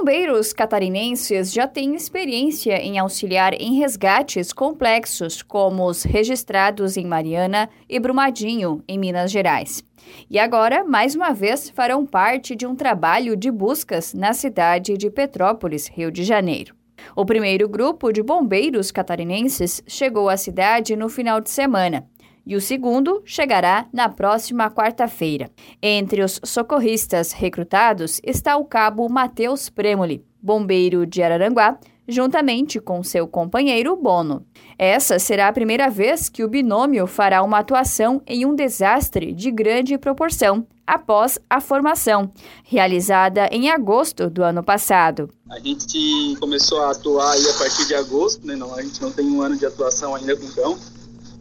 bombeiros catarinenses já têm experiência em auxiliar em resgates complexos, como os registrados em Mariana e Brumadinho, em Minas Gerais. E agora, mais uma vez, farão parte de um trabalho de buscas na cidade de Petrópolis, Rio de Janeiro. O primeiro grupo de bombeiros catarinenses chegou à cidade no final de semana e o segundo chegará na próxima quarta-feira. Entre os socorristas recrutados está o cabo Matheus Premoli, bombeiro de Araranguá, juntamente com seu companheiro Bono. Essa será a primeira vez que o binômio fará uma atuação em um desastre de grande proporção após a formação, realizada em agosto do ano passado. A gente começou a atuar a partir de agosto, né? Não, a gente não tem um ano de atuação ainda com cão,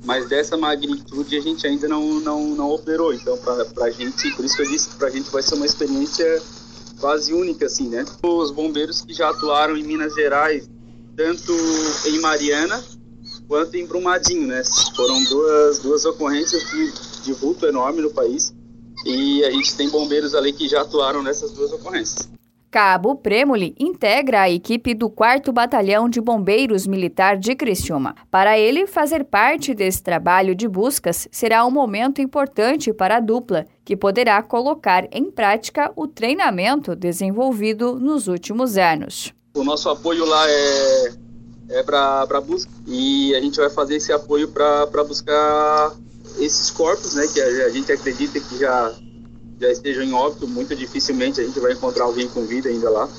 mas dessa magnitude a gente ainda não, não, não operou. Então, para a gente, por isso que eu disse que para a gente vai ser uma experiência quase única, assim, né? Os bombeiros que já atuaram em Minas Gerais, tanto em Mariana quanto em Brumadinho, né? Foram duas, duas ocorrências de, de vulto enorme no país e a gente tem bombeiros ali que já atuaram nessas duas ocorrências. Cabo Premoli integra a equipe do 4 Batalhão de Bombeiros Militar de Criciúma. Para ele, fazer parte desse trabalho de buscas será um momento importante para a dupla, que poderá colocar em prática o treinamento desenvolvido nos últimos anos. O nosso apoio lá é, é para busca e a gente vai fazer esse apoio para buscar esses corpos, né, que a, a gente acredita que já já estejam em óbito, muito dificilmente a gente vai encontrar alguém com vida ainda lá.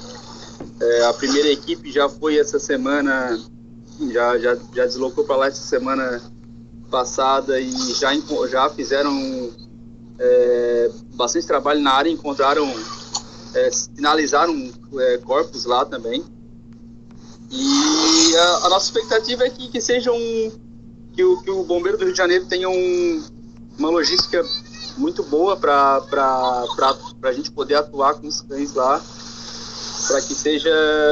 É, a primeira equipe já foi essa semana, já, já, já deslocou para lá essa semana passada e já, já fizeram é, bastante trabalho na área, encontraram, é, sinalizaram é, corpos lá também. E a, a, nossa expectativa é que, que seja um, que o, que o Bombeiro do Rio de Janeiro tenha um, uma logística muito boa para a gente poder atuar com os cães lá, para que seja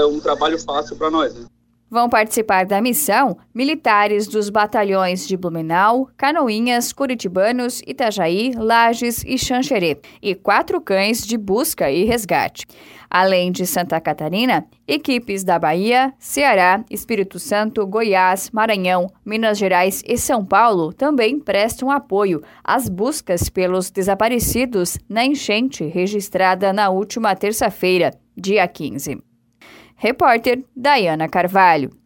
um trabalho fácil para nós. Né? Vão participar da missão militares dos batalhões de Blumenau, Canoinhas, Curitibanos, Itajaí, Lages e Xanxerê, e quatro cães de busca e resgate. Além de Santa Catarina, equipes da Bahia, Ceará, Espírito Santo, Goiás, Maranhão, Minas Gerais e São Paulo também prestam apoio às buscas pelos desaparecidos na enchente registrada na última terça-feira, dia 15. Repórter Dayana Carvalho.